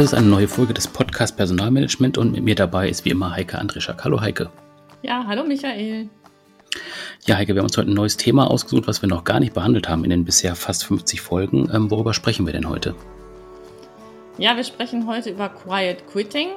Das ist eine neue Folge des Podcast Personalmanagement und mit mir dabei ist wie immer Heike Andrischak. Hallo Heike. Ja, hallo Michael. Ja, Heike, wir haben uns heute ein neues Thema ausgesucht, was wir noch gar nicht behandelt haben in den bisher fast 50 Folgen. Ähm, worüber sprechen wir denn heute? Ja, wir sprechen heute über Quiet Quitting.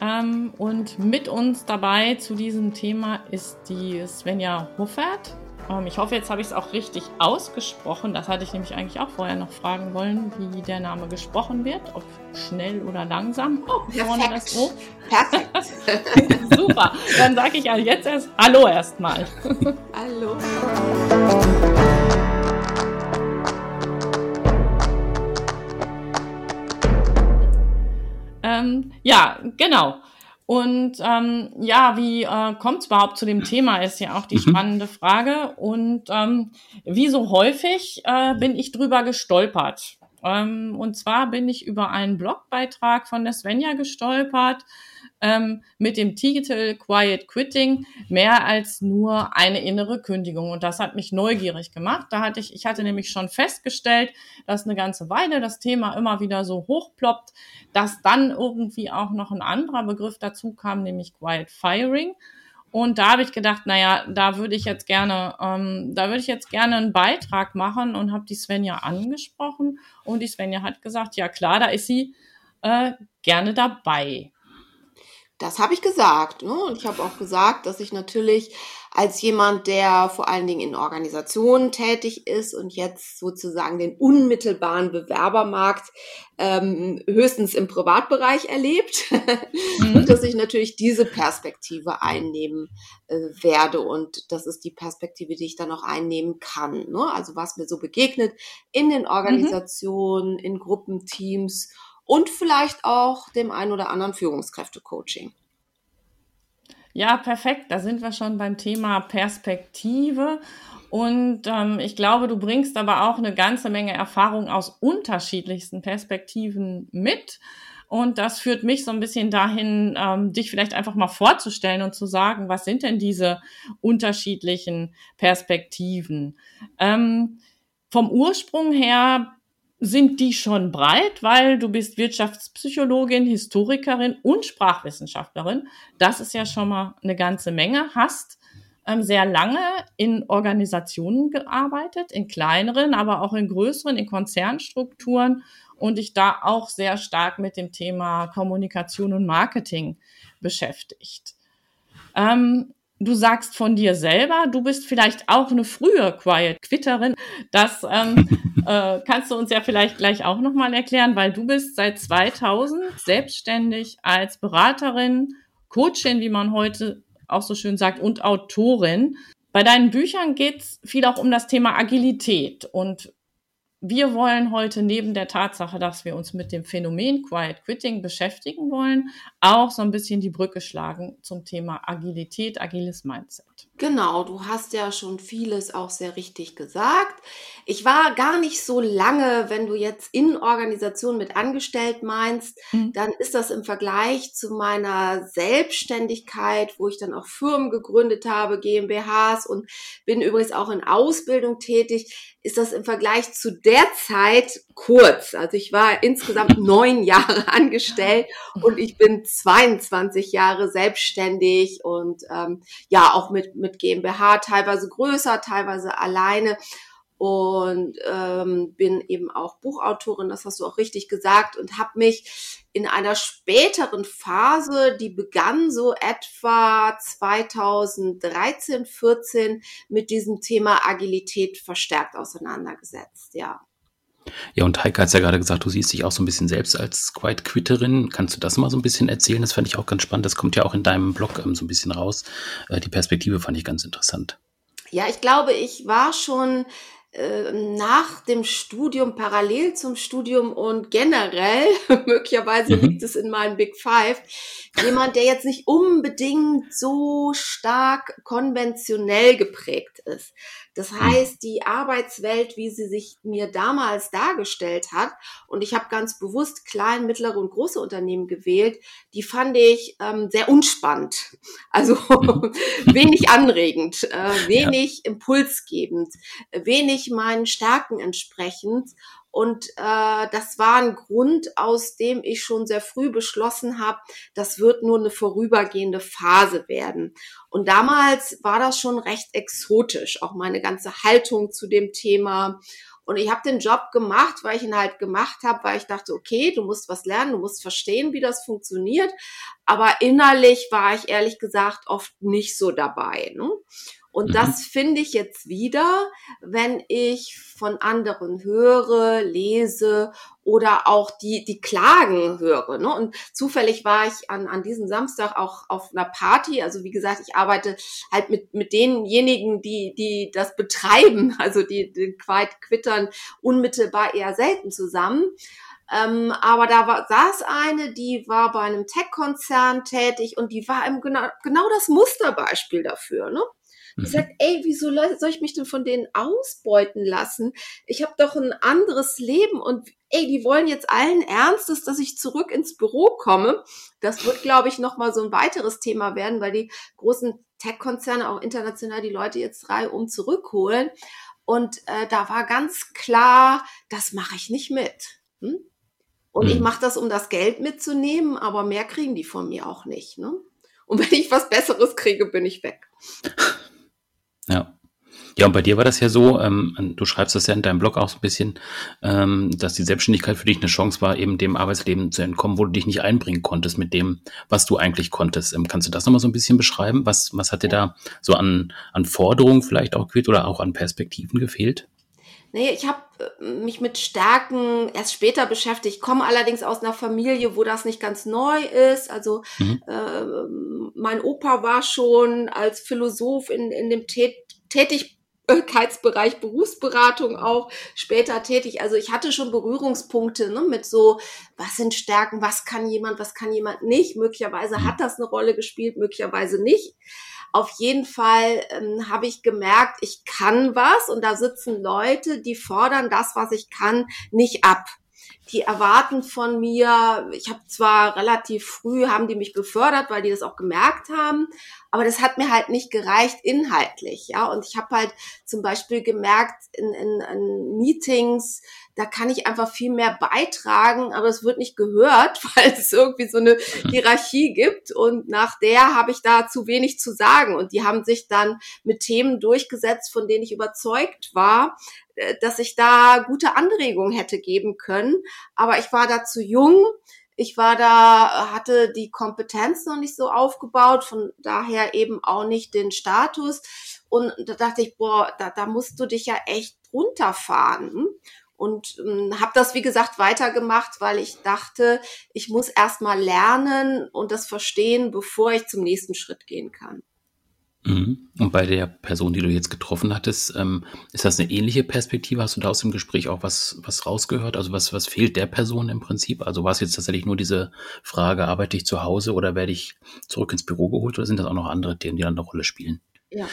Ähm, und mit uns dabei zu diesem Thema ist die Svenja Huffert. Ähm, ich hoffe, jetzt habe ich es auch richtig ausgesprochen. Das hatte ich nämlich eigentlich auch vorher noch fragen wollen, wie der Name gesprochen wird, ob schnell oder langsam. Oh, perfekt. Das o. Perfekt. Super. Dann sage ich also jetzt erst Hallo erstmal. Hallo. Ähm, ja, genau. Und ähm, ja, wie äh, kommt es überhaupt zu dem Thema, ist ja auch die mhm. spannende Frage. Und ähm, wie so häufig äh, bin ich drüber gestolpert. Ähm, und zwar bin ich über einen Blogbeitrag von der Svenja gestolpert ähm, mit dem Titel Quiet Quitting mehr als nur eine innere Kündigung. Und das hat mich neugierig gemacht. Da hatte ich, ich hatte nämlich schon festgestellt, dass eine ganze Weile das Thema immer wieder so hochploppt, dass dann irgendwie auch noch ein anderer Begriff dazu kam, nämlich Quiet Firing. Und da habe ich gedacht, naja, da würde ich jetzt gerne, ähm, da würde ich jetzt gerne einen Beitrag machen und habe die Svenja angesprochen. Und die Svenja hat gesagt, ja klar, da ist sie äh, gerne dabei. Das habe ich gesagt. Ne? Und ich habe auch gesagt, dass ich natürlich als jemand, der vor allen Dingen in Organisationen tätig ist und jetzt sozusagen den unmittelbaren Bewerbermarkt ähm, höchstens im Privatbereich erlebt, mhm. und dass ich natürlich diese Perspektive einnehmen äh, werde. Und das ist die Perspektive, die ich dann auch einnehmen kann. Ne? Also was mir so begegnet in den mhm. Organisationen, mhm. in Gruppenteams und vielleicht auch dem ein oder anderen Führungskräfte-Coaching. Ja, perfekt. Da sind wir schon beim Thema Perspektive. Und ähm, ich glaube, du bringst aber auch eine ganze Menge Erfahrung aus unterschiedlichsten Perspektiven mit. Und das führt mich so ein bisschen dahin, ähm, dich vielleicht einfach mal vorzustellen und zu sagen, was sind denn diese unterschiedlichen Perspektiven? Ähm, vom Ursprung her sind die schon breit, weil du bist Wirtschaftspsychologin, Historikerin und Sprachwissenschaftlerin. Das ist ja schon mal eine ganze Menge. Hast ähm, sehr lange in Organisationen gearbeitet, in kleineren, aber auch in größeren, in Konzernstrukturen und dich da auch sehr stark mit dem Thema Kommunikation und Marketing beschäftigt. Ähm, du sagst von dir selber, du bist vielleicht auch eine frühe Quiet Quitterin. Das ähm, äh, kannst du uns ja vielleicht gleich auch nochmal erklären, weil du bist seit 2000 selbstständig als Beraterin, Coachin, wie man heute auch so schön sagt, und Autorin. Bei deinen Büchern geht es viel auch um das Thema Agilität und wir wollen heute neben der Tatsache, dass wir uns mit dem Phänomen Quiet Quitting beschäftigen wollen, auch so ein bisschen die Brücke schlagen zum Thema Agilität, agiles Mindset. Genau, du hast ja schon vieles auch sehr richtig gesagt. Ich war gar nicht so lange, wenn du jetzt in Organisation mit angestellt meinst, mhm. dann ist das im Vergleich zu meiner Selbstständigkeit, wo ich dann auch Firmen gegründet habe, GmbHs und bin übrigens auch in Ausbildung tätig, ist das im Vergleich zu der Zeit kurz. Also ich war insgesamt neun Jahre angestellt und ich bin 22 Jahre selbstständig und ähm, ja auch mit, mit GmbH, teilweise größer, teilweise alleine und ähm, bin eben auch Buchautorin, das hast du auch richtig gesagt, und habe mich in einer späteren Phase, die begann so etwa 2013, 14, mit diesem Thema Agilität verstärkt auseinandergesetzt, ja. Ja, und Heike hat es ja gerade gesagt, du siehst dich auch so ein bisschen selbst als Quiet Quitterin. Kannst du das mal so ein bisschen erzählen? Das fand ich auch ganz spannend. Das kommt ja auch in deinem Blog ähm, so ein bisschen raus. Äh, die Perspektive fand ich ganz interessant. Ja, ich glaube, ich war schon äh, nach dem Studium, parallel zum Studium und generell, möglicherweise mhm. liegt es in meinen Big Five, jemand, der jetzt nicht unbedingt so stark konventionell geprägt ist. Das hm. heißt, die Arbeitswelt, wie sie sich mir damals dargestellt hat, und ich habe ganz bewusst klein, mittlere und große Unternehmen gewählt, die fand ich ähm, sehr unspannend. Also mhm. wenig anregend, äh, wenig ja. impulsgebend, wenig meinen Stärken entsprechend. Und äh, das war ein Grund, aus dem ich schon sehr früh beschlossen habe, das wird nur eine vorübergehende Phase werden. Und damals war das schon recht exotisch, auch meine ganze Haltung zu dem Thema. Und ich habe den Job gemacht, weil ich ihn halt gemacht habe, weil ich dachte, okay, du musst was lernen, du musst verstehen, wie das funktioniert. Aber innerlich war ich ehrlich gesagt oft nicht so dabei. Ne? Und mhm. das finde ich jetzt wieder, wenn ich von anderen höre, lese oder auch die, die Klagen höre. Ne? Und zufällig war ich an, an diesem Samstag auch auf einer Party. Also wie gesagt, ich arbeite halt mit, mit denjenigen, die, die das betreiben, also die den Quiet Quittern unmittelbar eher selten zusammen. Ähm, aber da war, saß eine, die war bei einem Tech-Konzern tätig und die war im genau, genau das Musterbeispiel dafür. Ne? Die mhm. sagt, ey, wieso soll ich mich denn von denen ausbeuten lassen? Ich habe doch ein anderes Leben und ey, die wollen jetzt allen Ernstes, dass ich zurück ins Büro komme. Das wird, glaube ich, nochmal so ein weiteres Thema werden, weil die großen Tech-Konzerne auch international die Leute jetzt reihum zurückholen. Und äh, da war ganz klar, das mache ich nicht mit. Hm? Und mhm. ich mache das, um das Geld mitzunehmen, aber mehr kriegen die von mir auch nicht. Ne? Und wenn ich was Besseres kriege, bin ich weg. Ja. Ja, und bei dir war das ja so, ähm, du schreibst das ja in deinem Blog auch so ein bisschen, ähm, dass die Selbstständigkeit für dich eine Chance war, eben dem Arbeitsleben zu entkommen, wo du dich nicht einbringen konntest mit dem, was du eigentlich konntest. Ähm, kannst du das nochmal so ein bisschen beschreiben? Was, was hat dir da so an, an Forderungen vielleicht auch gefehlt oder auch an Perspektiven gefehlt? Nee, ich habe äh, mich mit Stärken erst später beschäftigt, komme allerdings aus einer Familie, wo das nicht ganz neu ist. Also mhm. äh, mein Opa war schon als Philosoph in, in dem Tät Tätigkeitsbereich Berufsberatung auch später tätig. Also ich hatte schon Berührungspunkte ne, mit so, was sind Stärken, was kann jemand, was kann jemand nicht. Möglicherweise mhm. hat das eine Rolle gespielt, möglicherweise nicht. Auf jeden Fall ähm, habe ich gemerkt, ich kann was und da sitzen Leute, die fordern das, was ich kann, nicht ab. Die erwarten von mir, ich habe zwar relativ früh, haben die mich befördert, weil die das auch gemerkt haben, aber das hat mir halt nicht gereicht inhaltlich, ja. Und ich habe halt zum Beispiel gemerkt in, in, in Meetings, da kann ich einfach viel mehr beitragen, aber es wird nicht gehört, weil es irgendwie so eine mhm. Hierarchie gibt und nach der habe ich da zu wenig zu sagen und die haben sich dann mit Themen durchgesetzt, von denen ich überzeugt war, äh, dass ich da gute Anregungen hätte geben können, aber ich war da zu jung, ich war da, hatte die Kompetenz noch nicht so aufgebaut, von daher eben auch nicht den Status. Und da dachte ich, boah, da, da musst du dich ja echt runterfahren. Und ähm, habe das, wie gesagt, weitergemacht, weil ich dachte, ich muss erst mal lernen und das verstehen, bevor ich zum nächsten Schritt gehen kann. Mhm. Und bei der Person, die du jetzt getroffen hattest, ähm, ist das eine ähnliche Perspektive? Hast du da aus dem Gespräch auch was, was rausgehört? Also was, was fehlt der Person im Prinzip? Also war es jetzt tatsächlich nur diese Frage, arbeite ich zu Hause oder werde ich zurück ins Büro geholt oder sind das auch noch andere Themen, die dann eine Rolle spielen? Ja,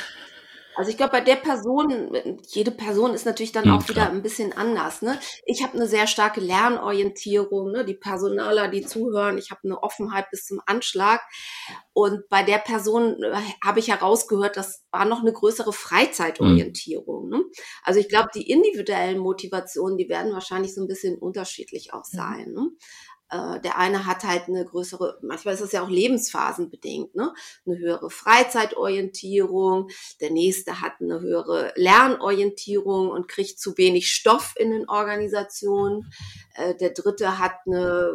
also ich glaube, bei der Person, jede Person ist natürlich dann hm, auch wieder ein bisschen anders. Ne? Ich habe eine sehr starke Lernorientierung, ne? die Personaler, die zuhören, ich habe eine Offenheit bis zum Anschlag. Und bei der Person äh, habe ich herausgehört, das war noch eine größere Freizeitorientierung. Hm. Ne? Also ich glaube, die individuellen Motivationen, die werden wahrscheinlich so ein bisschen unterschiedlich auch sein. Ne? Äh, der eine hat halt eine größere, manchmal ist es ja auch lebensphasenbedingt, ne? eine höhere Freizeitorientierung, der nächste hat eine höhere Lernorientierung und kriegt zu wenig Stoff in den Organisationen, äh, der dritte hat eine,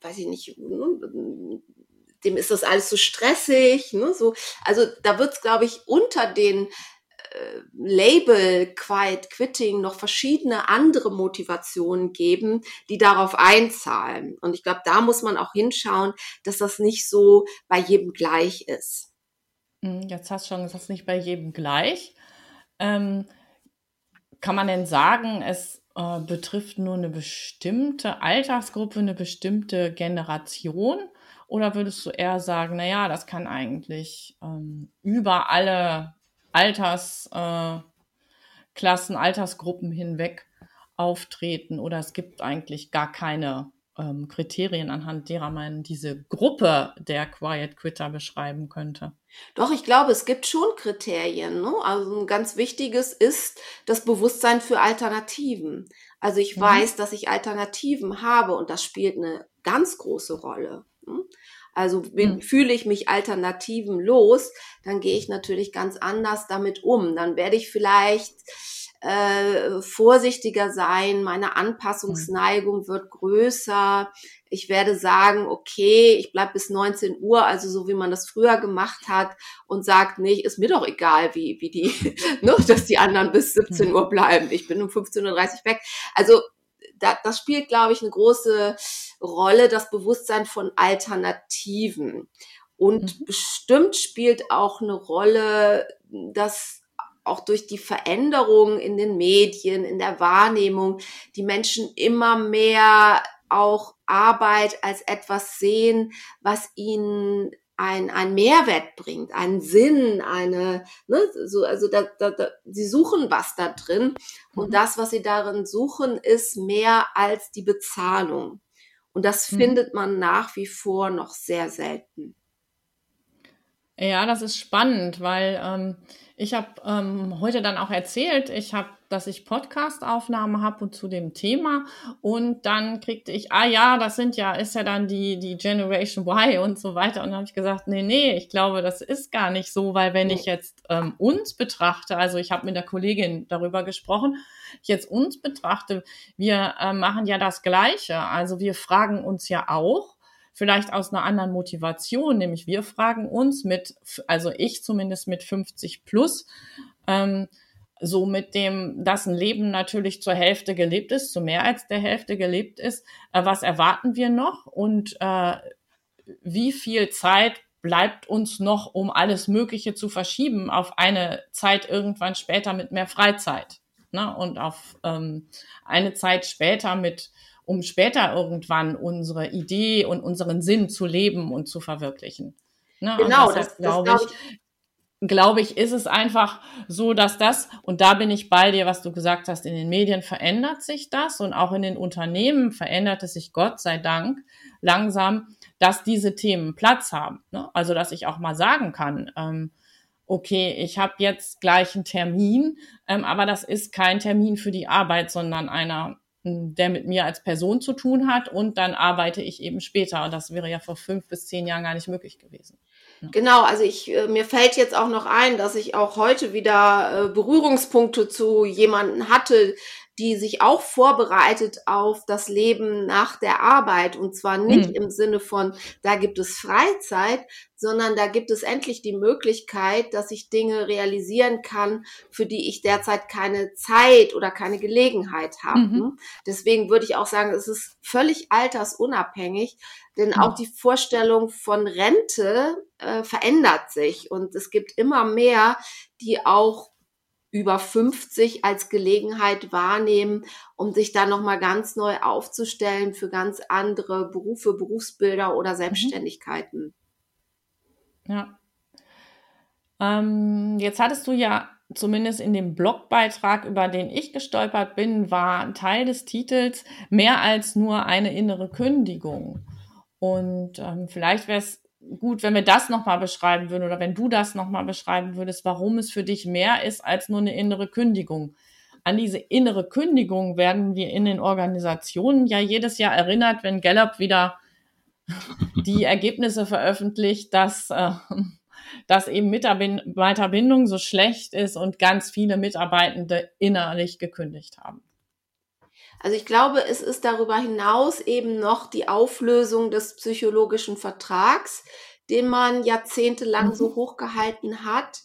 weiß ich nicht, ne? dem ist das alles so stressig, ne? so, also da wird es, glaube ich, unter den Label Quiet Quitting noch verschiedene andere Motivationen geben, die darauf einzahlen. Und ich glaube, da muss man auch hinschauen, dass das nicht so bei jedem gleich ist. Hm, jetzt hast du schon gesagt, nicht bei jedem gleich. Ähm, kann man denn sagen, es äh, betrifft nur eine bestimmte Altersgruppe, eine bestimmte Generation? Oder würdest du eher sagen, naja, das kann eigentlich ähm, über alle Altersklassen, äh, Altersgruppen hinweg auftreten oder es gibt eigentlich gar keine ähm, Kriterien, anhand derer man diese Gruppe der Quiet Quitter beschreiben könnte. Doch, ich glaube, es gibt schon Kriterien. Ne? Also ein ganz wichtiges ist das Bewusstsein für Alternativen. Also ich mhm. weiß, dass ich Alternativen habe und das spielt eine ganz große Rolle. Hm? Also mhm. fühle ich mich Alternativen los, dann gehe ich natürlich ganz anders damit um. Dann werde ich vielleicht äh, vorsichtiger sein, meine Anpassungsneigung wird größer. Ich werde sagen, okay, ich bleib bis 19 Uhr, also so wie man das früher gemacht hat und sagt, nee, ist mir doch egal, wie, wie die, ne, dass die anderen bis 17 Uhr bleiben. Ich bin um 15.30 Uhr weg. Also da, das spielt, glaube ich, eine große Rolle, das Bewusstsein von Alternativen. Und mhm. bestimmt spielt auch eine Rolle, dass auch durch die Veränderungen in den Medien, in der Wahrnehmung, die Menschen immer mehr auch Arbeit als etwas sehen, was ihnen ein, ein Mehrwert bringt, einen Sinn, eine, ne, so, also da, da, da, sie suchen was da drin und mhm. das, was sie darin suchen, ist mehr als die Bezahlung. Und das mhm. findet man nach wie vor noch sehr selten. Ja, das ist spannend, weil ähm, ich habe ähm, heute dann auch erzählt, ich habe, dass ich Podcast-Aufnahmen habe und zu dem Thema. Und dann kriegte ich, ah ja, das sind ja, ist ja dann die die Generation Y und so weiter. Und dann habe ich gesagt, nee, nee, ich glaube, das ist gar nicht so, weil wenn ich jetzt ähm, uns betrachte, also ich habe mit der Kollegin darüber gesprochen, ich jetzt uns betrachte, wir äh, machen ja das Gleiche, also wir fragen uns ja auch vielleicht aus einer anderen Motivation, nämlich wir fragen uns mit, also ich zumindest mit 50 plus, ähm, so mit dem, dass ein Leben natürlich zur Hälfte gelebt ist, zu mehr als der Hälfte gelebt ist, äh, was erwarten wir noch und äh, wie viel Zeit bleibt uns noch, um alles Mögliche zu verschieben auf eine Zeit irgendwann später mit mehr Freizeit ne? und auf ähm, eine Zeit später mit um später irgendwann unsere Idee und unseren Sinn zu leben und zu verwirklichen. Ne? Genau, das, das glaube ich, glaube ich, ist es einfach so, dass das, und da bin ich bei dir, was du gesagt hast, in den Medien verändert sich das und auch in den Unternehmen verändert es sich Gott sei Dank langsam, dass diese Themen Platz haben. Ne? Also, dass ich auch mal sagen kann, ähm, okay, ich habe jetzt gleich einen Termin, ähm, aber das ist kein Termin für die Arbeit, sondern einer der mit mir als Person zu tun hat und dann arbeite ich eben später. Und das wäre ja vor fünf bis zehn Jahren gar nicht möglich gewesen. Genau, also ich, äh, mir fällt jetzt auch noch ein, dass ich auch heute wieder äh, Berührungspunkte zu jemanden hatte, die sich auch vorbereitet auf das Leben nach der Arbeit. Und zwar nicht mhm. im Sinne von, da gibt es Freizeit, sondern da gibt es endlich die Möglichkeit, dass ich Dinge realisieren kann, für die ich derzeit keine Zeit oder keine Gelegenheit habe. Mhm. Deswegen würde ich auch sagen, es ist völlig altersunabhängig, denn mhm. auch die Vorstellung von Rente äh, verändert sich und es gibt immer mehr, die auch über 50 als Gelegenheit wahrnehmen, um sich da nochmal ganz neu aufzustellen für ganz andere Berufe, Berufsbilder oder mhm. Selbstständigkeiten. Ja. Ähm, jetzt hattest du ja zumindest in dem Blogbeitrag, über den ich gestolpert bin, war ein Teil des Titels mehr als nur eine innere Kündigung. Und ähm, vielleicht wäre es gut, wenn wir das nochmal beschreiben würden oder wenn du das nochmal beschreiben würdest, warum es für dich mehr ist als nur eine innere Kündigung. An diese innere Kündigung werden wir in den Organisationen ja jedes Jahr erinnert, wenn Gallup wieder die Ergebnisse veröffentlicht, dass, äh, dass eben Mitarbeiterbindung so schlecht ist und ganz viele Mitarbeitende innerlich gekündigt haben. Also ich glaube, es ist darüber hinaus eben noch die Auflösung des psychologischen Vertrags, den man jahrzehntelang mhm. so hochgehalten hat.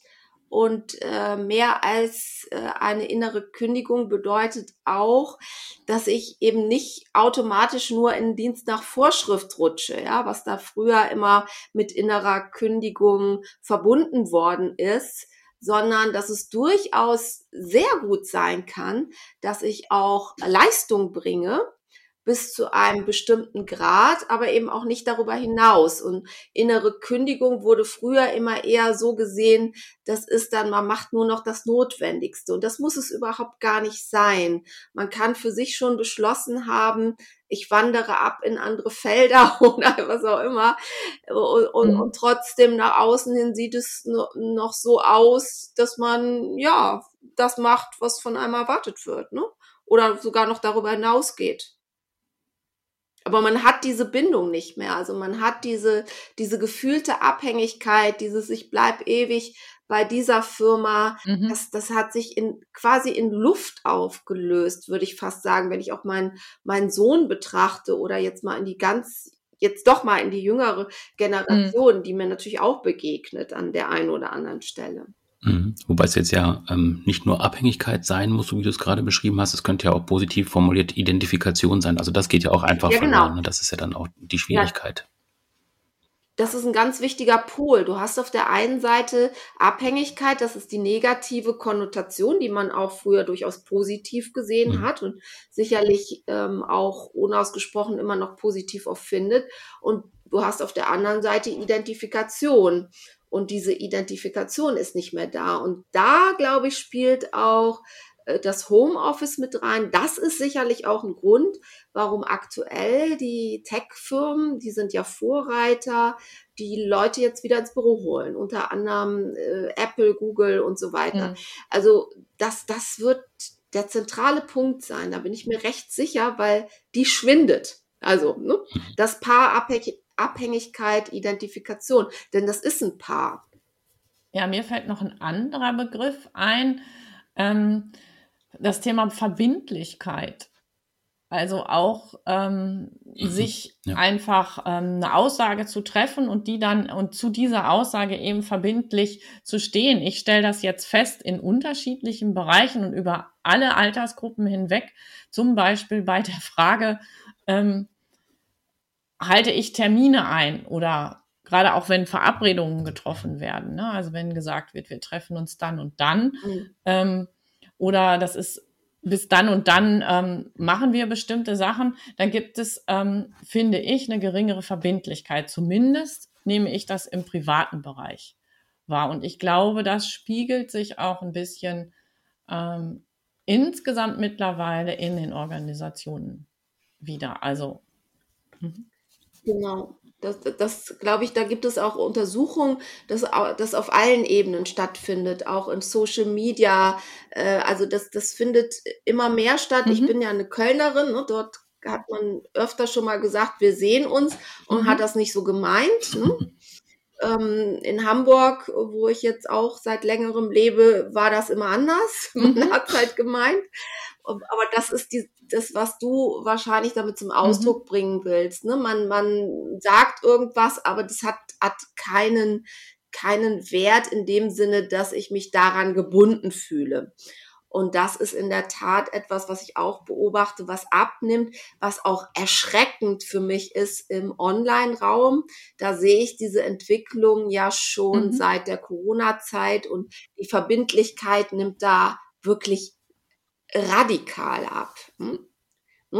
Und äh, mehr als äh, eine innere Kündigung bedeutet auch, dass ich eben nicht automatisch nur in Dienst nach Vorschrift rutsche, ja, was da früher immer mit innerer Kündigung verbunden worden ist, sondern dass es durchaus sehr gut sein kann, dass ich auch Leistung bringe bis zu einem bestimmten Grad, aber eben auch nicht darüber hinaus. Und innere Kündigung wurde früher immer eher so gesehen, das ist dann, man macht nur noch das Notwendigste. Und das muss es überhaupt gar nicht sein. Man kann für sich schon beschlossen haben, ich wandere ab in andere Felder oder was auch immer. Und, und, mhm. und trotzdem nach außen hin sieht es noch so aus, dass man, ja, das macht, was von einem erwartet wird. Ne? oder sogar noch darüber hinausgeht. Aber man hat diese Bindung nicht mehr. Also man hat diese, diese gefühlte Abhängigkeit, dieses ich bleib ewig bei dieser Firma. Mhm. Das, das hat sich in, quasi in Luft aufgelöst, würde ich fast sagen, wenn ich auch meinen, meinen Sohn betrachte oder jetzt mal in die ganz, jetzt doch mal in die jüngere Generation, mhm. die mir natürlich auch begegnet an der einen oder anderen Stelle. Mhm. Wobei es jetzt ja ähm, nicht nur Abhängigkeit sein muss, so wie du es gerade beschrieben hast, es könnte ja auch positiv formuliert Identifikation sein. Also das geht ja auch einfach ja, genau. verloren. Ne? Das ist ja dann auch die Schwierigkeit. Ja. Das ist ein ganz wichtiger Pol. Du hast auf der einen Seite Abhängigkeit, das ist die negative Konnotation, die man auch früher durchaus positiv gesehen mhm. hat und sicherlich ähm, auch unausgesprochen immer noch positiv auch findet. Und du hast auf der anderen Seite Identifikation und diese Identifikation ist nicht mehr da. Und da, glaube ich, spielt auch äh, das Homeoffice mit rein. Das ist sicherlich auch ein Grund, warum aktuell die Tech-Firmen, die sind ja Vorreiter, die Leute jetzt wieder ins Büro holen, unter anderem äh, Apple, Google und so weiter. Mhm. Also das, das wird der zentrale Punkt sein. Da bin ich mir recht sicher, weil die schwindet. Also ne, mhm. das Paar abhängig, Abhängigkeit, Identifikation, denn das ist ein Paar. Ja, mir fällt noch ein anderer Begriff ein, ähm, das Thema Verbindlichkeit. Also auch ähm, mhm. sich ja. einfach ähm, eine Aussage zu treffen und die dann und zu dieser Aussage eben verbindlich zu stehen. Ich stelle das jetzt fest in unterschiedlichen Bereichen und über alle Altersgruppen hinweg. Zum Beispiel bei der Frage, ähm, halte ich Termine ein oder gerade auch wenn Verabredungen getroffen werden, ne? also wenn gesagt wird, wir treffen uns dann und dann mhm. ähm, oder das ist bis dann und dann ähm, machen wir bestimmte Sachen, dann gibt es, ähm, finde ich, eine geringere Verbindlichkeit. Zumindest nehme ich das im privaten Bereich wahr. Und ich glaube, das spiegelt sich auch ein bisschen ähm, insgesamt mittlerweile in den Organisationen wieder. Also. Mhm. Genau. Das, das glaube ich, da gibt es auch Untersuchungen, dass das auf allen Ebenen stattfindet, auch in Social Media. Äh, also das, das findet immer mehr statt. Mhm. Ich bin ja eine Kölnerin, ne, dort hat man öfter schon mal gesagt, wir sehen uns und mhm. hat das nicht so gemeint. Ne? Ähm, in Hamburg, wo ich jetzt auch seit längerem lebe, war das immer anders. Man mhm. hat halt gemeint. Aber das ist die, das, was du wahrscheinlich damit zum Ausdruck mhm. bringen willst. Ne? Man, man sagt irgendwas, aber das hat, hat keinen, keinen Wert in dem Sinne, dass ich mich daran gebunden fühle. Und das ist in der Tat etwas, was ich auch beobachte, was abnimmt, was auch erschreckend für mich ist im Online-Raum. Da sehe ich diese Entwicklung ja schon mhm. seit der Corona-Zeit und die Verbindlichkeit nimmt da wirklich radikal ab. Hm?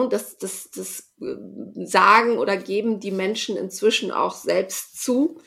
Das, das, das äh, sagen oder geben die Menschen inzwischen auch selbst zu.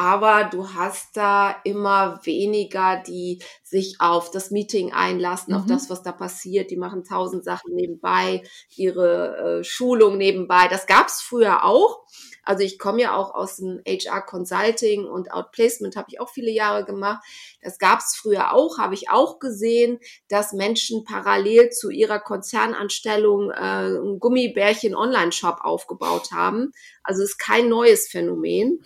Aber du hast da immer weniger, die sich auf das Meeting einlassen, mhm. auf das, was da passiert. Die machen tausend Sachen nebenbei, ihre äh, Schulung nebenbei. Das gab's früher auch. Also ich komme ja auch aus dem HR Consulting und Outplacement habe ich auch viele Jahre gemacht. Das gab es früher auch, habe ich auch gesehen, dass Menschen parallel zu ihrer Konzernanstellung äh, einen Gummibärchen Online-Shop aufgebaut haben. Also ist kein neues Phänomen.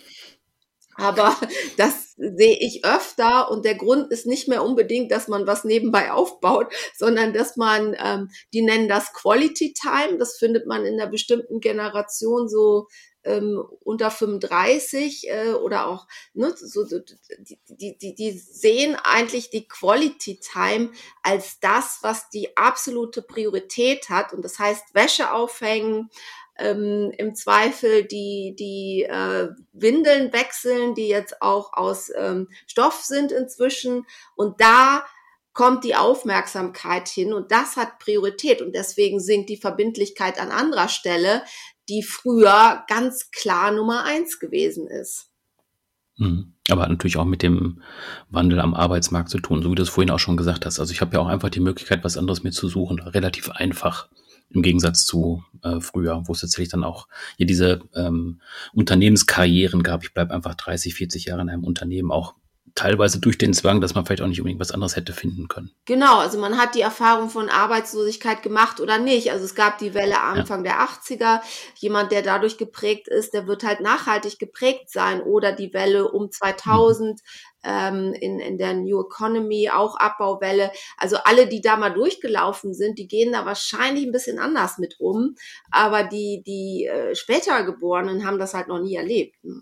Aber das sehe ich öfter und der Grund ist nicht mehr unbedingt, dass man was nebenbei aufbaut, sondern dass man, ähm, die nennen das Quality Time, das findet man in einer bestimmten Generation so ähm, unter 35 äh, oder auch, ne, so, so, die, die, die, die sehen eigentlich die Quality Time als das, was die absolute Priorität hat. Und das heißt, Wäsche aufhängen, ähm, im Zweifel die, die äh, Windeln wechseln, die jetzt auch aus ähm, Stoff sind inzwischen. Und da kommt die Aufmerksamkeit hin und das hat Priorität und deswegen sinkt die Verbindlichkeit an anderer Stelle, die früher ganz klar Nummer eins gewesen ist. Mhm. Aber hat natürlich auch mit dem Wandel am Arbeitsmarkt zu tun, so wie du es vorhin auch schon gesagt hast. Also ich habe ja auch einfach die Möglichkeit, was anderes mir zu suchen, relativ einfach im Gegensatz zu äh, früher, wo es tatsächlich dann auch hier diese ähm, Unternehmenskarrieren gab. Ich bleibe einfach 30, 40 Jahre in einem Unternehmen, auch teilweise durch den Zwang, dass man vielleicht auch nicht unbedingt was anderes hätte finden können. Genau, also man hat die Erfahrung von Arbeitslosigkeit gemacht oder nicht. Also es gab die Welle Anfang ja. der 80er. Jemand, der dadurch geprägt ist, der wird halt nachhaltig geprägt sein. Oder die Welle um 2000 mhm. Ähm, in, in der New Economy, auch Abbauwelle. Also alle, die da mal durchgelaufen sind, die gehen da wahrscheinlich ein bisschen anders mit um. Aber die, die äh, später Geborenen haben das halt noch nie erlebt. Ne?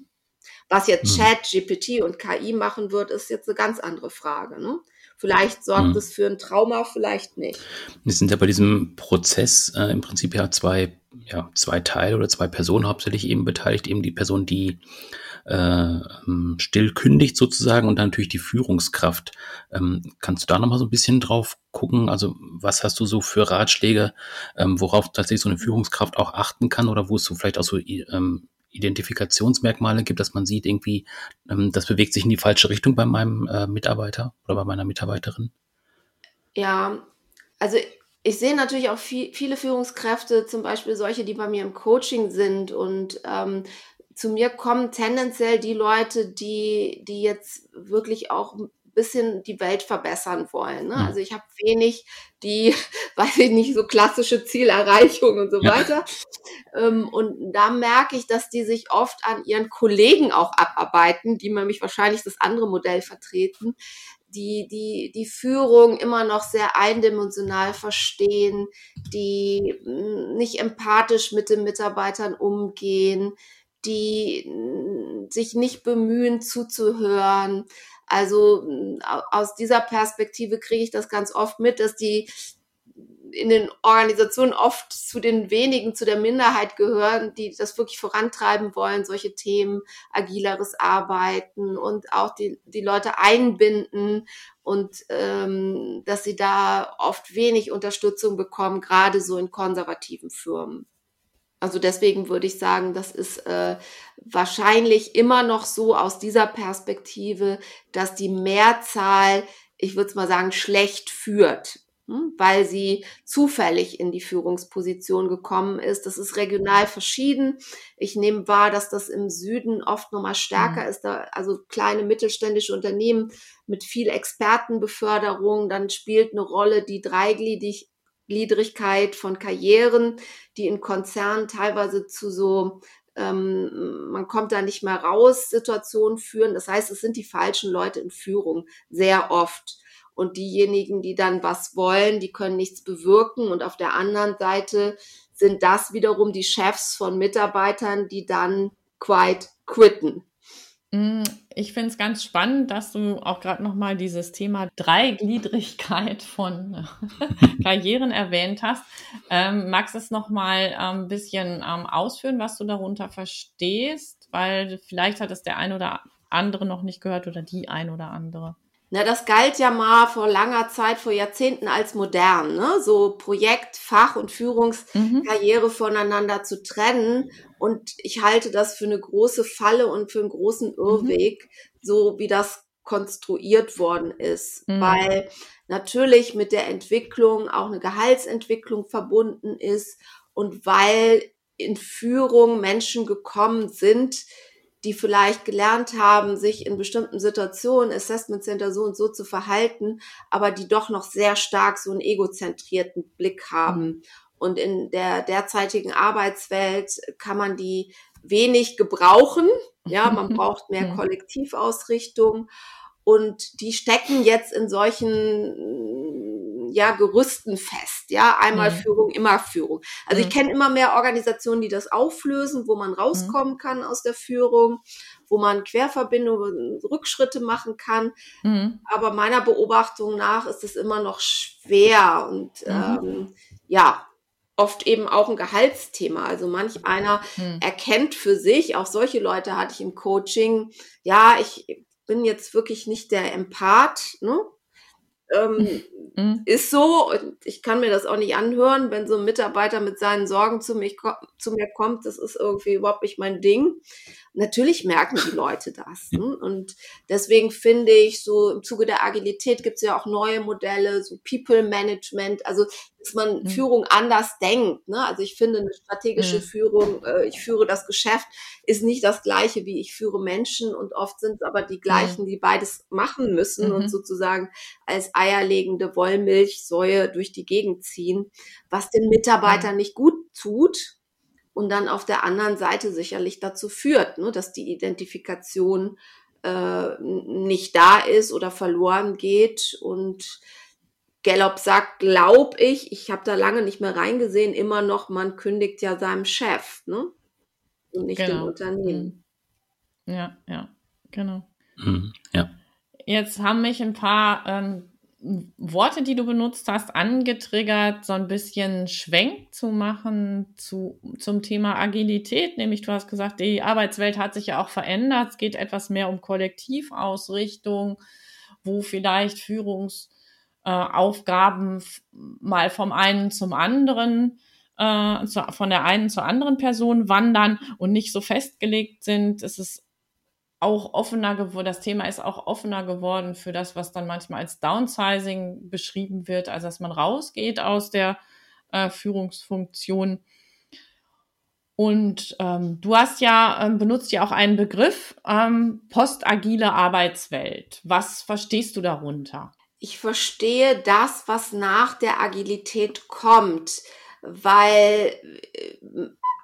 Was jetzt mhm. Chat, GPT und KI machen wird, ist jetzt eine ganz andere Frage. Ne? Vielleicht sorgt mhm. es für ein Trauma, vielleicht nicht. Es sind ja bei diesem Prozess äh, im Prinzip ja zwei, ja zwei Teile oder zwei Personen hauptsächlich eben beteiligt. Eben die Person, die äh, ähm, still kündigt sozusagen und dann natürlich die Führungskraft. Ähm, kannst du da nochmal so ein bisschen drauf gucken? Also was hast du so für Ratschläge, ähm, worauf tatsächlich so eine Führungskraft auch achten kann oder wo es so vielleicht auch so ähm, Identifikationsmerkmale gibt, dass man sieht, irgendwie, ähm, das bewegt sich in die falsche Richtung bei meinem äh, Mitarbeiter oder bei meiner Mitarbeiterin? Ja, also ich sehe natürlich auch viel, viele Führungskräfte, zum Beispiel solche, die bei mir im Coaching sind und ähm, zu mir kommen tendenziell die Leute, die, die jetzt wirklich auch bisschen die Welt verbessern wollen. Ne? Mhm. Also ich habe wenig die, weiß ich nicht, so klassische Zielerreichung und so ja. weiter. Ähm, und da merke ich, dass die sich oft an ihren Kollegen auch abarbeiten, die nämlich wahrscheinlich das andere Modell vertreten, die, die, die Führung immer noch sehr eindimensional verstehen, die hm, nicht empathisch mit den Mitarbeitern umgehen, die hm, sich nicht bemühen zuzuhören, also aus dieser Perspektive kriege ich das ganz oft mit, dass die in den Organisationen oft zu den wenigen, zu der Minderheit gehören, die das wirklich vorantreiben wollen, solche Themen, agileres Arbeiten und auch die, die Leute einbinden und ähm, dass sie da oft wenig Unterstützung bekommen, gerade so in konservativen Firmen. Also deswegen würde ich sagen, das ist äh, wahrscheinlich immer noch so aus dieser Perspektive, dass die Mehrzahl, ich würde es mal sagen, schlecht führt, weil sie zufällig in die Führungsposition gekommen ist. Das ist regional verschieden. Ich nehme wahr, dass das im Süden oft nochmal stärker mhm. ist, da, also kleine mittelständische Unternehmen mit viel Expertenbeförderung, dann spielt eine Rolle die dreigliedig Gliedrigkeit von Karrieren, die in Konzernen teilweise zu so ähm, man kommt da nicht mehr raus, Situationen führen. Das heißt, es sind die falschen Leute in Führung sehr oft. Und diejenigen, die dann was wollen, die können nichts bewirken. Und auf der anderen Seite sind das wiederum die Chefs von Mitarbeitern, die dann quite quitten. Mm, ich finde es ganz spannend, dass du auch gerade nochmal dieses Thema Dreigliedrigkeit von Karrieren erwähnt hast. Ähm, magst du es nochmal ein ähm, bisschen ähm, ausführen, was du darunter verstehst? Weil vielleicht hat es der ein oder andere noch nicht gehört oder die ein oder andere. Na, das galt ja mal vor langer Zeit, vor Jahrzehnten als modern, ne? so Projekt, Fach- und Führungskarriere mhm. voneinander zu trennen. Und ich halte das für eine große Falle und für einen großen mhm. Irrweg, mhm. so wie das konstruiert worden ist, mhm. weil natürlich mit der Entwicklung auch eine Gehaltsentwicklung verbunden ist und weil in Führung Menschen gekommen sind, die vielleicht gelernt haben, sich in bestimmten Situationen, Assessment Center so und so zu verhalten, aber die doch noch sehr stark so einen egozentrierten Blick haben. Mhm. Und in der derzeitigen Arbeitswelt kann man die wenig gebrauchen. Ja, man braucht mehr mhm. Kollektivausrichtung. Und die stecken jetzt in solchen ja, Gerüsten fest. Ja, einmal mhm. Führung, immer Führung. Also mhm. ich kenne immer mehr Organisationen, die das auflösen, wo man mhm. rauskommen kann aus der Führung, wo man Querverbindungen, Rückschritte machen kann. Mhm. Aber meiner Beobachtung nach ist es immer noch schwer und mhm. ähm, ja, oft eben auch ein Gehaltsthema. Also manch einer hm. erkennt für sich, auch solche Leute hatte ich im Coaching, ja, ich bin jetzt wirklich nicht der Empath, ne? Ähm, mhm. Ist so, ich kann mir das auch nicht anhören, wenn so ein Mitarbeiter mit seinen Sorgen zu, mich, zu mir kommt, das ist irgendwie überhaupt nicht mein Ding. Natürlich merken die Leute das. Ne? Und deswegen finde ich, so im Zuge der Agilität gibt es ja auch neue Modelle, so People Management, also dass man mhm. Führung anders denkt. Ne? Also ich finde, eine strategische mhm. Führung, äh, ich führe das Geschäft, ist nicht das gleiche wie ich führe Menschen und oft sind es aber die gleichen, mhm. die beides machen müssen und mhm. sozusagen als eierlegende Wollmilchsäue durch die Gegend ziehen, was den Mitarbeitern nicht gut tut und dann auf der anderen Seite sicherlich dazu führt, ne, dass die Identifikation äh, nicht da ist oder verloren geht. Und Gallup sagt, glaub ich, ich habe da lange nicht mehr reingesehen, immer noch, man kündigt ja seinem Chef, ne? Und nicht genau. dem Unternehmen. Ja, ja, genau. Mhm, ja. Jetzt haben mich ein paar ähm, Worte, die du benutzt hast, angetriggert, so ein bisschen Schwenk zu machen zu, zum Thema Agilität. Nämlich, du hast gesagt, die Arbeitswelt hat sich ja auch verändert. Es geht etwas mehr um Kollektivausrichtung, wo vielleicht Führungsaufgaben äh, mal vom einen zum anderen, äh, zu, von der einen zur anderen Person wandern und nicht so festgelegt sind. Es ist auch offener geworden, das Thema ist auch offener geworden für das, was dann manchmal als Downsizing beschrieben wird, also dass man rausgeht aus der äh, Führungsfunktion. Und ähm, du hast ja, ähm, benutzt ja auch einen Begriff, ähm, postagile Arbeitswelt. Was verstehst du darunter? Ich verstehe das, was nach der Agilität kommt, weil äh,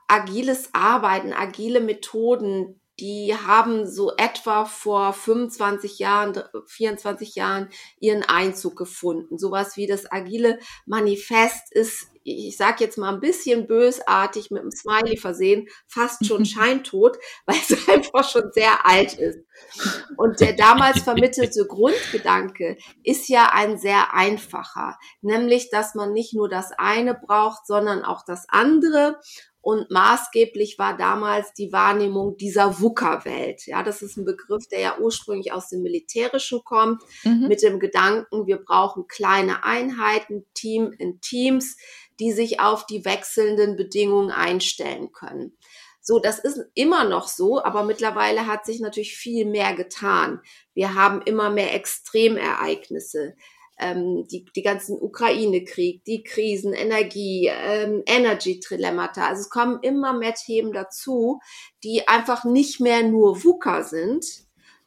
agiles Arbeiten, agile Methoden, die haben so etwa vor 25 Jahren, 24 Jahren ihren Einzug gefunden. Sowas wie das agile Manifest ist, ich sage jetzt mal ein bisschen bösartig mit einem Smiley versehen, fast schon scheintot, weil es einfach schon sehr alt ist. Und der damals vermittelte Grundgedanke ist ja ein sehr einfacher, nämlich, dass man nicht nur das eine braucht, sondern auch das andere und maßgeblich war damals die Wahrnehmung dieser VUCA-Welt. Ja, das ist ein Begriff, der ja ursprünglich aus dem Militärischen kommt, mhm. mit dem Gedanken, wir brauchen kleine Einheiten, Team in Teams, die sich auf die wechselnden Bedingungen einstellen können. So, das ist immer noch so, aber mittlerweile hat sich natürlich viel mehr getan. Wir haben immer mehr Extremereignisse ähm, die, die ganzen Ukraine-Krieg, die Krisen, Energie, ähm, Energy-Trilemmata. Also es kommen immer mehr Themen dazu, die einfach nicht mehr nur VUCA sind,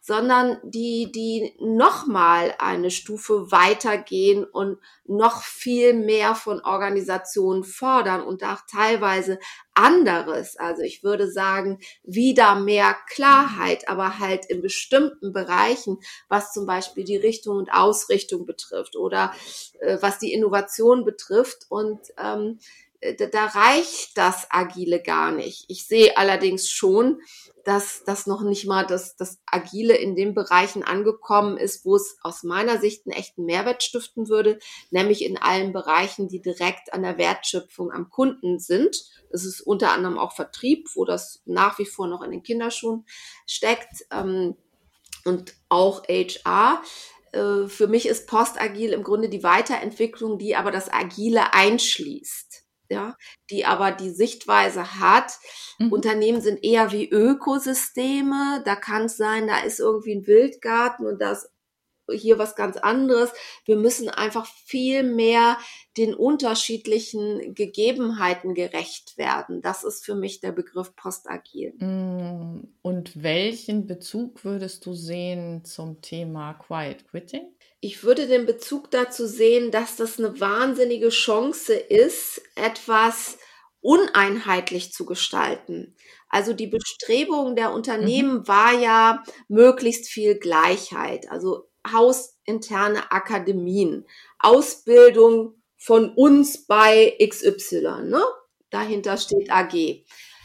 sondern die, die nochmal eine Stufe weitergehen und noch viel mehr von Organisationen fordern und auch teilweise anderes. Also ich würde sagen, wieder mehr Klarheit, aber halt in bestimmten Bereichen, was zum Beispiel die Richtung und Ausrichtung betrifft oder äh, was die Innovation betrifft. Und ähm, da reicht das Agile gar nicht. Ich sehe allerdings schon, dass das noch nicht mal das, das Agile in den Bereichen angekommen ist, wo es aus meiner Sicht einen echten Mehrwert stiften würde, nämlich in allen Bereichen, die direkt an der Wertschöpfung am Kunden sind. Es ist unter anderem auch Vertrieb, wo das nach wie vor noch in den Kinderschuhen steckt ähm, und auch HR. Äh, für mich ist Postagil im Grunde die Weiterentwicklung, die aber das Agile einschließt ja, die aber die Sichtweise hat, mhm. Unternehmen sind eher wie Ökosysteme, da kann es sein, da ist irgendwie ein Wildgarten und da ist hier was ganz anderes. Wir müssen einfach viel mehr den unterschiedlichen Gegebenheiten gerecht werden. Das ist für mich der Begriff postagil. Mm, und welchen Bezug würdest du sehen zum Thema Quiet Quitting? Ich würde den Bezug dazu sehen, dass das eine wahnsinnige Chance ist, etwas uneinheitlich zu gestalten. Also die Bestrebung der Unternehmen mhm. war ja möglichst viel Gleichheit, also hausinterne Akademien, Ausbildung von uns bei XY, ne? Dahinter steht AG.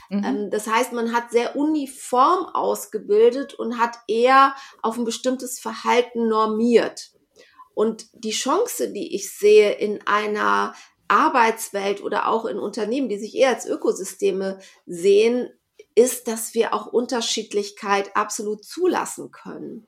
Mhm. Ähm, das heißt, man hat sehr uniform ausgebildet und hat eher auf ein bestimmtes Verhalten normiert. Und die Chance, die ich sehe in einer Arbeitswelt oder auch in Unternehmen, die sich eher als Ökosysteme sehen, ist, dass wir auch Unterschiedlichkeit absolut zulassen können.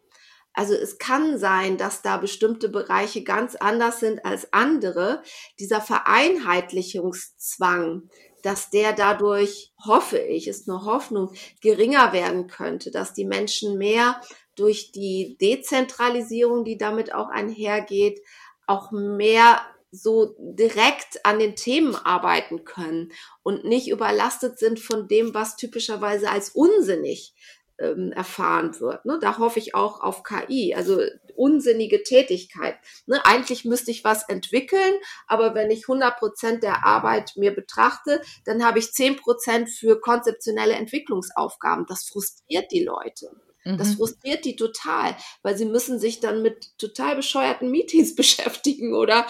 Also es kann sein, dass da bestimmte Bereiche ganz anders sind als andere. Dieser Vereinheitlichungszwang, dass der dadurch, hoffe ich, ist nur Hoffnung, geringer werden könnte, dass die Menschen mehr durch die Dezentralisierung, die damit auch einhergeht, auch mehr so direkt an den Themen arbeiten können und nicht überlastet sind von dem, was typischerweise als unsinnig ähm, erfahren wird. Ne? Da hoffe ich auch auf KI, also unsinnige Tätigkeit. Ne? Eigentlich müsste ich was entwickeln, aber wenn ich 100 Prozent der Arbeit mir betrachte, dann habe ich 10 Prozent für konzeptionelle Entwicklungsaufgaben. Das frustriert die Leute. Das mhm. frustriert die total, weil sie müssen sich dann mit total bescheuerten Meetings beschäftigen oder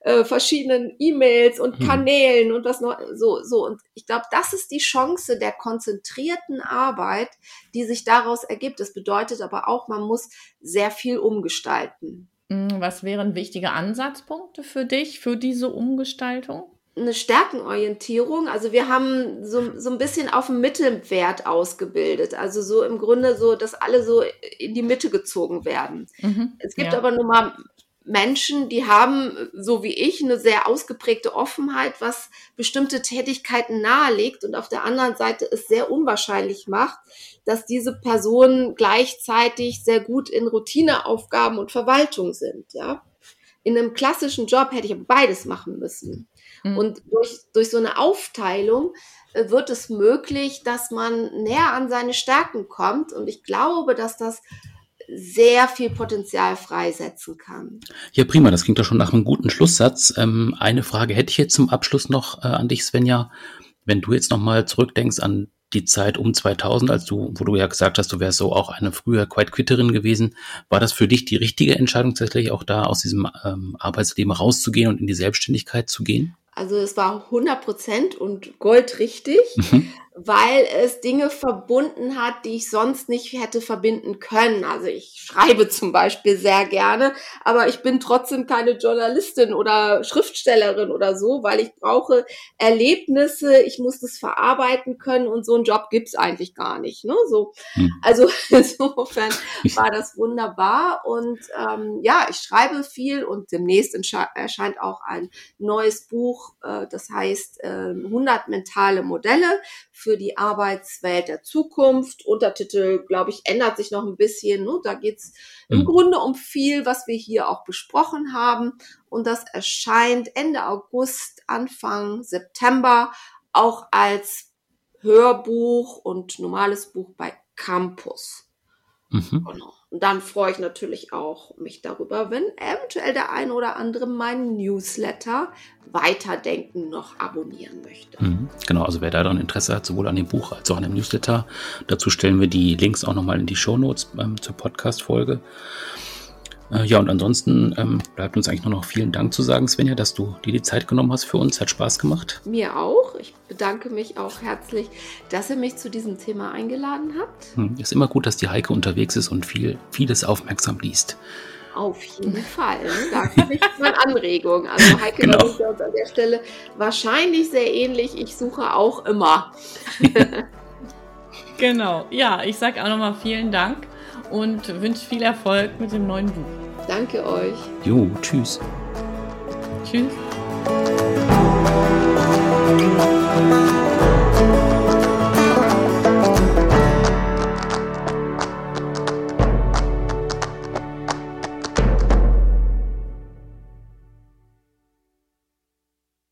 äh, verschiedenen E-Mails und mhm. Kanälen und was noch so so und ich glaube, das ist die Chance der konzentrierten Arbeit, die sich daraus ergibt. Das bedeutet aber auch, man muss sehr viel umgestalten. Mhm, was wären wichtige Ansatzpunkte für dich für diese Umgestaltung? Eine Stärkenorientierung. Also wir haben so, so ein bisschen auf dem Mittelwert ausgebildet. Also so im Grunde so, dass alle so in die Mitte gezogen werden. Mhm, es gibt ja. aber nun mal Menschen, die haben, so wie ich, eine sehr ausgeprägte Offenheit, was bestimmte Tätigkeiten nahelegt und auf der anderen Seite es sehr unwahrscheinlich macht, dass diese Personen gleichzeitig sehr gut in Routineaufgaben und Verwaltung sind, ja. In einem klassischen Job hätte ich beides machen müssen. Mhm. Und durch, durch so eine Aufteilung äh, wird es möglich, dass man näher an seine Stärken kommt. Und ich glaube, dass das sehr viel Potenzial freisetzen kann. Ja, prima. Das klingt doch schon nach einem guten Schlusssatz. Ähm, eine Frage hätte ich jetzt zum Abschluss noch äh, an dich, Svenja. Wenn du jetzt nochmal zurückdenkst an die Zeit um 2000, als du, wo du ja gesagt hast, du wärst so auch eine früher Quiet Quitterin gewesen, war das für dich die richtige Entscheidung tatsächlich auch da aus diesem ähm, Arbeitsleben rauszugehen und in die Selbstständigkeit zu gehen? Also es war 100 Prozent und goldrichtig. Mhm weil es Dinge verbunden hat, die ich sonst nicht hätte verbinden können. Also ich schreibe zum Beispiel sehr gerne, aber ich bin trotzdem keine Journalistin oder Schriftstellerin oder so, weil ich brauche Erlebnisse, ich muss das verarbeiten können und so einen Job gibt's eigentlich gar nicht. Ne? So, hm. Also insofern war das wunderbar und ähm, ja, ich schreibe viel und demnächst erscheint auch ein neues Buch, äh, das heißt äh, 100 mentale Modelle für die Arbeitswelt der Zukunft. Untertitel, glaube ich, ändert sich noch ein bisschen. Ne? Da geht's mhm. im Grunde um viel, was wir hier auch besprochen haben. Und das erscheint Ende August, Anfang September auch als Hörbuch und normales Buch bei Campus. Mhm. Genau. Und dann freue ich natürlich auch mich darüber, wenn eventuell der eine oder andere meinen Newsletter Weiterdenken noch abonnieren möchte. Mhm, genau, also wer daran Interesse hat, sowohl an dem Buch als auch an dem Newsletter, dazu stellen wir die Links auch nochmal in die Show Notes ähm, zur Podcast-Folge. Äh, ja, und ansonsten ähm, bleibt uns eigentlich nur noch vielen Dank zu sagen, Svenja, dass du dir die Zeit genommen hast für uns. Hat Spaß gemacht. Mir auch. Ich bedanke mich auch herzlich, dass ihr mich zu diesem Thema eingeladen habt. Hm, ist immer gut, dass die Heike unterwegs ist und viel, vieles aufmerksam liest. Auf jeden Fall. Da habe ich mal Anregung. Also Heike genau. uns an der Stelle wahrscheinlich sehr ähnlich. Ich suche auch immer. genau. Ja, ich sage auch nochmal vielen Dank und wünsche viel Erfolg mit dem neuen Buch. Danke euch. Jo, tschüss. Tschüss.